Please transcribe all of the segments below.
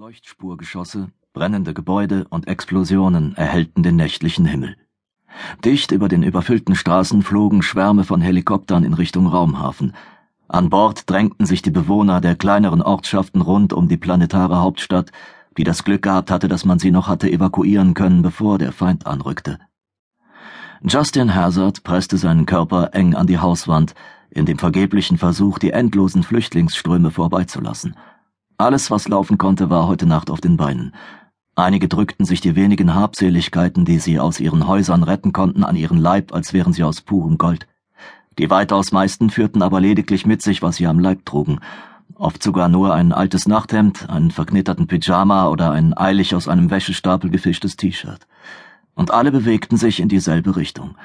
Leuchtspurgeschosse, brennende Gebäude und Explosionen erhellten den nächtlichen Himmel. Dicht über den überfüllten Straßen flogen Schwärme von Helikoptern in Richtung Raumhafen. An Bord drängten sich die Bewohner der kleineren Ortschaften rund um die planetare Hauptstadt, die das Glück gehabt hatte, dass man sie noch hatte evakuieren können, bevor der Feind anrückte. Justin Hazard presste seinen Körper eng an die Hauswand, in dem vergeblichen Versuch, die endlosen Flüchtlingsströme vorbeizulassen – alles, was laufen konnte, war heute Nacht auf den Beinen. Einige drückten sich die wenigen Habseligkeiten, die sie aus ihren Häusern retten konnten, an ihren Leib, als wären sie aus purem Gold. Die weitaus meisten führten aber lediglich mit sich, was sie am Leib trugen, oft sogar nur ein altes Nachthemd, einen verknitterten Pyjama oder ein eilig aus einem Wäschestapel gefischtes T-Shirt. Und alle bewegten sich in dieselbe Richtung –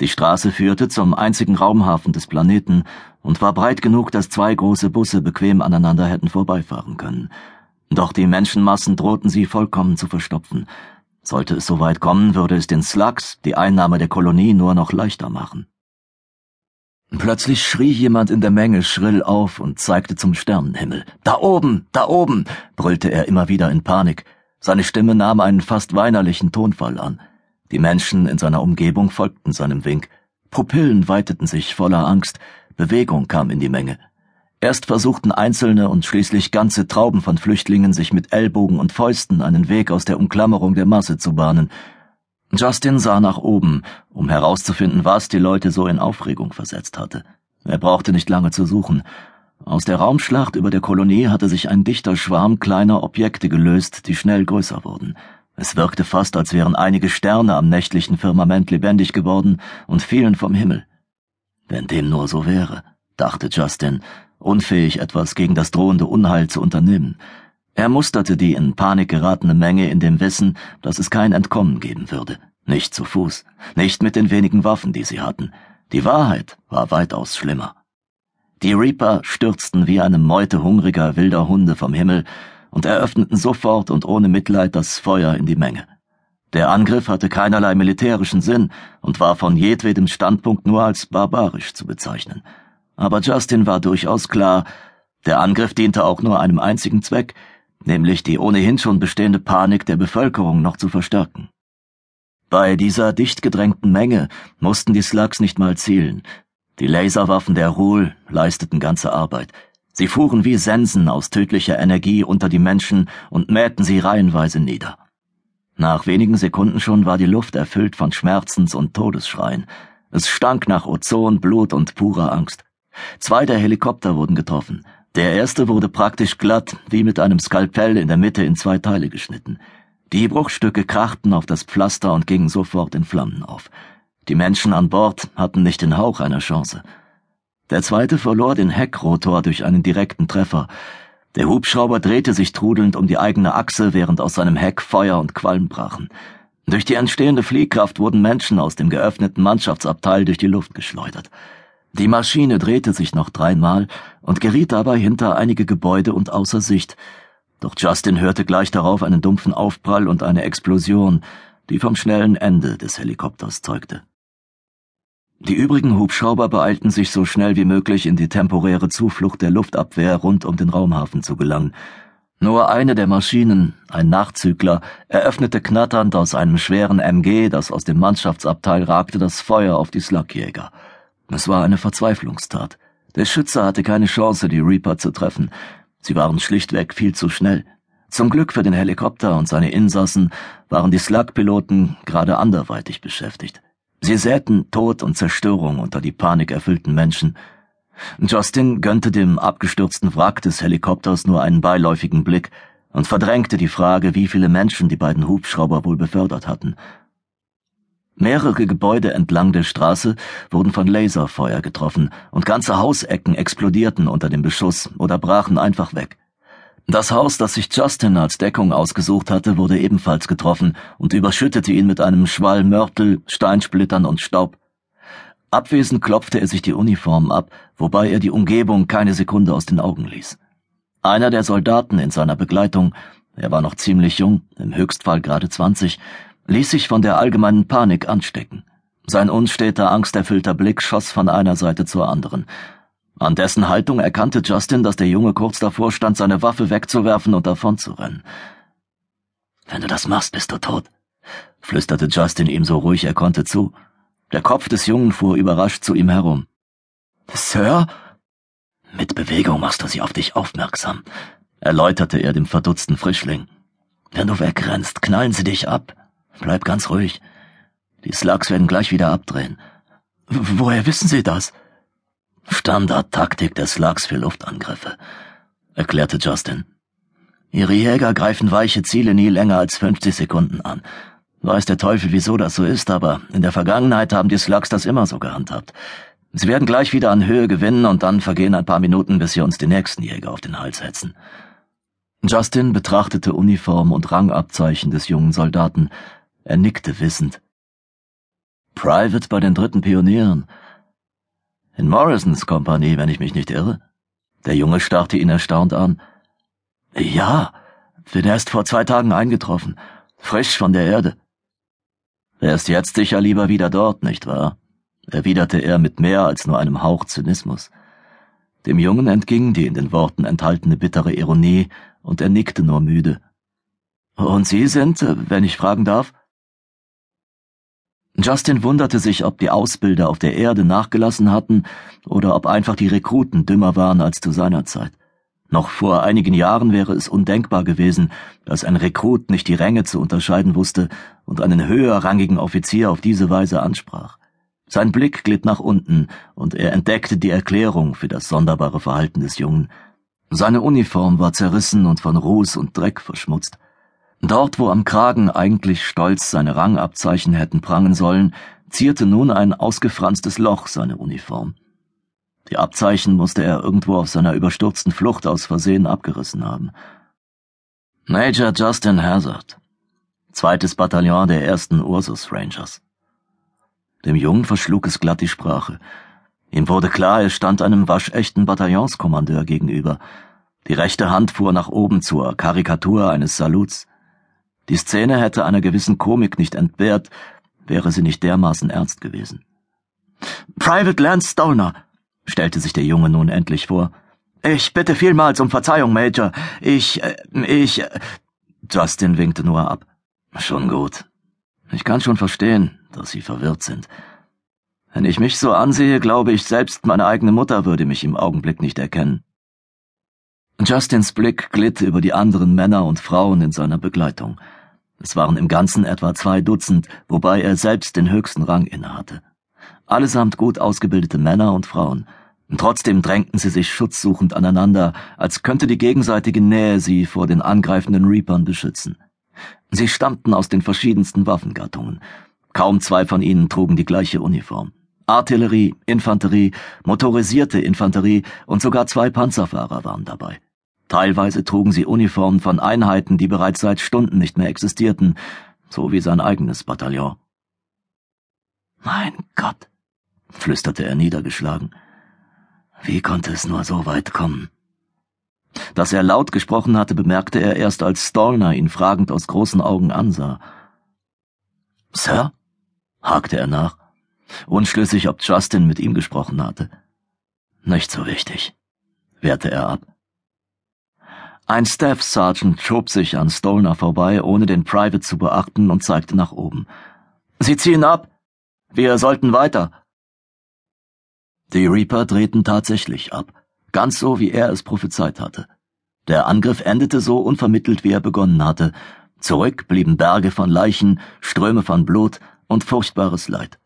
die Straße führte zum einzigen Raumhafen des Planeten und war breit genug, dass zwei große Busse bequem aneinander hätten vorbeifahren können. Doch die Menschenmassen drohten sie vollkommen zu verstopfen. Sollte es soweit kommen, würde es den Slugs die Einnahme der Kolonie nur noch leichter machen. Plötzlich schrie jemand in der Menge schrill auf und zeigte zum Sternenhimmel. Da oben, da oben, brüllte er immer wieder in Panik. Seine Stimme nahm einen fast weinerlichen Tonfall an. Die Menschen in seiner Umgebung folgten seinem Wink. Pupillen weiteten sich voller Angst, Bewegung kam in die Menge. Erst versuchten einzelne und schließlich ganze Trauben von Flüchtlingen sich mit Ellbogen und Fäusten einen Weg aus der Umklammerung der Masse zu bahnen. Justin sah nach oben, um herauszufinden, was die Leute so in Aufregung versetzt hatte. Er brauchte nicht lange zu suchen. Aus der Raumschlacht über der Kolonie hatte sich ein dichter Schwarm kleiner Objekte gelöst, die schnell größer wurden. Es wirkte fast, als wären einige Sterne am nächtlichen Firmament lebendig geworden und fielen vom Himmel. Wenn dem nur so wäre, dachte Justin, unfähig etwas gegen das drohende Unheil zu unternehmen. Er musterte die in Panik geratene Menge in dem Wissen, dass es kein Entkommen geben würde. Nicht zu Fuß, nicht mit den wenigen Waffen, die sie hatten. Die Wahrheit war weitaus schlimmer. Die Reaper stürzten wie eine Meute hungriger wilder Hunde vom Himmel und eröffneten sofort und ohne Mitleid das Feuer in die Menge. Der Angriff hatte keinerlei militärischen Sinn und war von jedwedem Standpunkt nur als barbarisch zu bezeichnen. Aber Justin war durchaus klar, der Angriff diente auch nur einem einzigen Zweck, nämlich die ohnehin schon bestehende Panik der Bevölkerung noch zu verstärken. Bei dieser dicht gedrängten Menge mussten die Slugs nicht mal zielen. Die Laserwaffen der Ruhl leisteten ganze Arbeit. Sie fuhren wie Sensen aus tödlicher Energie unter die Menschen und mähten sie reihenweise nieder. Nach wenigen Sekunden schon war die Luft erfüllt von Schmerzens- und Todesschreien. Es stank nach Ozon, Blut und purer Angst. Zwei der Helikopter wurden getroffen. Der erste wurde praktisch glatt, wie mit einem Skalpell in der Mitte in zwei Teile geschnitten. Die Bruchstücke krachten auf das Pflaster und gingen sofort in Flammen auf. Die Menschen an Bord hatten nicht den Hauch einer Chance. Der zweite verlor den Heckrotor durch einen direkten Treffer. Der Hubschrauber drehte sich trudelnd um die eigene Achse, während aus seinem Heck Feuer und Qualm brachen. Durch die entstehende Fliehkraft wurden Menschen aus dem geöffneten Mannschaftsabteil durch die Luft geschleudert. Die Maschine drehte sich noch dreimal und geriet dabei hinter einige Gebäude und außer Sicht. Doch Justin hörte gleich darauf einen dumpfen Aufprall und eine Explosion, die vom schnellen Ende des Helikopters zeugte. Die übrigen Hubschrauber beeilten sich so schnell wie möglich in die temporäre Zuflucht der Luftabwehr rund um den Raumhafen zu gelangen. Nur eine der Maschinen, ein Nachzügler, eröffnete knatternd aus einem schweren MG, das aus dem Mannschaftsabteil ragte, das Feuer auf die Slugjäger. Es war eine Verzweiflungstat. Der Schütze hatte keine Chance, die Reaper zu treffen. Sie waren schlichtweg viel zu schnell. Zum Glück für den Helikopter und seine Insassen waren die Slug-Piloten gerade anderweitig beschäftigt. Sie säten Tod und Zerstörung unter die panikerfüllten Menschen. Justin gönnte dem abgestürzten Wrack des Helikopters nur einen beiläufigen Blick und verdrängte die Frage, wie viele Menschen die beiden Hubschrauber wohl befördert hatten. Mehrere Gebäude entlang der Straße wurden von Laserfeuer getroffen und ganze Hausecken explodierten unter dem Beschuss oder brachen einfach weg. Das Haus, das sich Justin als Deckung ausgesucht hatte, wurde ebenfalls getroffen und überschüttete ihn mit einem Schwall Mörtel, Steinsplittern und Staub. Abwesend klopfte er sich die Uniform ab, wobei er die Umgebung keine Sekunde aus den Augen ließ. Einer der Soldaten in seiner Begleitung, er war noch ziemlich jung, im Höchstfall gerade zwanzig, ließ sich von der allgemeinen Panik anstecken. Sein unsteter, angsterfüllter Blick schoss von einer Seite zur anderen. An dessen Haltung erkannte Justin, dass der Junge kurz davor stand, seine Waffe wegzuwerfen und davonzurennen. Wenn du das machst, bist du tot, flüsterte Justin ihm so ruhig er konnte zu. Der Kopf des Jungen fuhr überrascht zu ihm herum. Sir? Mit Bewegung machst du sie auf dich aufmerksam, erläuterte er dem verdutzten Frischling. Wenn du wegrennst, knallen sie dich ab. Bleib ganz ruhig. Die Slugs werden gleich wieder abdrehen. Woher wissen Sie das? Standardtaktik der Slugs für Luftangriffe, erklärte Justin. Ihre Jäger greifen weiche Ziele nie länger als 50 Sekunden an. Weiß der Teufel, wieso das so ist, aber in der Vergangenheit haben die Slugs das immer so gehandhabt. Sie werden gleich wieder an Höhe gewinnen und dann vergehen ein paar Minuten, bis sie uns die nächsten Jäger auf den Hals setzen. Justin betrachtete Uniform und Rangabzeichen des jungen Soldaten. Er nickte wissend. Private bei den dritten Pionieren. In Morrisons Kompanie, wenn ich mich nicht irre. Der Junge starrte ihn erstaunt an. Ja, bin erst vor zwei Tagen eingetroffen, frisch von der Erde. Er ist jetzt sicher lieber wieder dort, nicht wahr? erwiderte er mit mehr als nur einem Hauch Zynismus. Dem Jungen entging die in den Worten enthaltene bittere Ironie, und er nickte nur müde. Und Sie sind, wenn ich fragen darf? Justin wunderte sich, ob die Ausbilder auf der Erde nachgelassen hatten oder ob einfach die Rekruten dümmer waren als zu seiner Zeit. Noch vor einigen Jahren wäre es undenkbar gewesen, dass ein Rekrut nicht die Ränge zu unterscheiden wusste und einen höherrangigen Offizier auf diese Weise ansprach. Sein Blick glitt nach unten, und er entdeckte die Erklärung für das sonderbare Verhalten des Jungen. Seine Uniform war zerrissen und von Ruß und Dreck verschmutzt. Dort, wo am Kragen eigentlich stolz seine Rangabzeichen hätten prangen sollen, zierte nun ein ausgefranstes Loch seine Uniform. Die Abzeichen musste er irgendwo auf seiner überstürzten Flucht aus Versehen abgerissen haben. Major Justin Hazard, zweites Bataillon der ersten Ursus Rangers. Dem Jungen verschlug es glatt die Sprache. Ihm wurde klar, er stand einem waschechten Bataillonskommandeur gegenüber. Die rechte Hand fuhr nach oben zur Karikatur eines Saluts. Die Szene hätte einer gewissen Komik nicht entbehrt, wäre sie nicht dermaßen ernst gewesen. Private Lance Stollner, stellte sich der Junge nun endlich vor. Ich bitte vielmals um Verzeihung, Major. Ich, äh, ich. Äh, Justin winkte nur ab. Schon gut. Ich kann schon verstehen, dass Sie verwirrt sind. Wenn ich mich so ansehe, glaube ich, selbst meine eigene Mutter würde mich im Augenblick nicht erkennen. Justins Blick glitt über die anderen Männer und Frauen in seiner Begleitung. Es waren im Ganzen etwa zwei Dutzend, wobei er selbst den höchsten Rang innehatte. Allesamt gut ausgebildete Männer und Frauen. Trotzdem drängten sie sich schutzsuchend aneinander, als könnte die gegenseitige Nähe sie vor den angreifenden Reapern beschützen. Sie stammten aus den verschiedensten Waffengattungen. Kaum zwei von ihnen trugen die gleiche Uniform. Artillerie, Infanterie, motorisierte Infanterie und sogar zwei Panzerfahrer waren dabei. Teilweise trugen sie Uniformen von Einheiten, die bereits seit Stunden nicht mehr existierten, so wie sein eigenes Bataillon. Mein Gott, flüsterte er niedergeschlagen. Wie konnte es nur so weit kommen? Dass er laut gesprochen hatte, bemerkte er erst, als Stallner ihn fragend aus großen Augen ansah. Sir? hakte er nach unschlüssig, ob Justin mit ihm gesprochen hatte. Nicht so wichtig, wehrte er ab. Ein Staff Sergeant schob sich an Stolner vorbei, ohne den Private zu beachten, und zeigte nach oben. Sie ziehen ab. Wir sollten weiter. Die Reaper drehten tatsächlich ab, ganz so, wie er es prophezeit hatte. Der Angriff endete so unvermittelt, wie er begonnen hatte. Zurück blieben Berge von Leichen, Ströme von Blut und furchtbares Leid.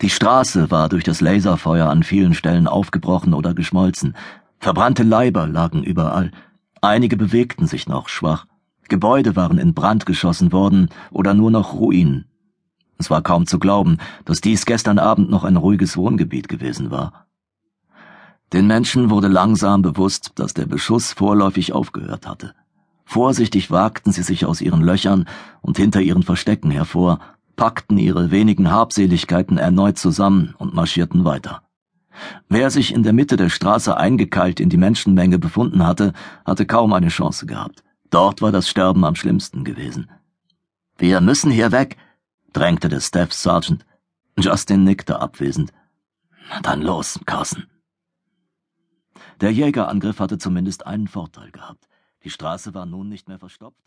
Die Straße war durch das Laserfeuer an vielen Stellen aufgebrochen oder geschmolzen. Verbrannte Leiber lagen überall. Einige bewegten sich noch schwach. Gebäude waren in Brand geschossen worden oder nur noch Ruinen. Es war kaum zu glauben, dass dies gestern Abend noch ein ruhiges Wohngebiet gewesen war. Den Menschen wurde langsam bewusst, dass der Beschuss vorläufig aufgehört hatte. Vorsichtig wagten sie sich aus ihren Löchern und hinter ihren Verstecken hervor, packten ihre wenigen Habseligkeiten erneut zusammen und marschierten weiter. Wer sich in der Mitte der Straße eingekeilt in die Menschenmenge befunden hatte, hatte kaum eine Chance gehabt. Dort war das Sterben am schlimmsten gewesen. Wir müssen hier weg, drängte der Staff Sergeant. Justin nickte abwesend. Dann los, Carson. Der Jägerangriff hatte zumindest einen Vorteil gehabt. Die Straße war nun nicht mehr verstopft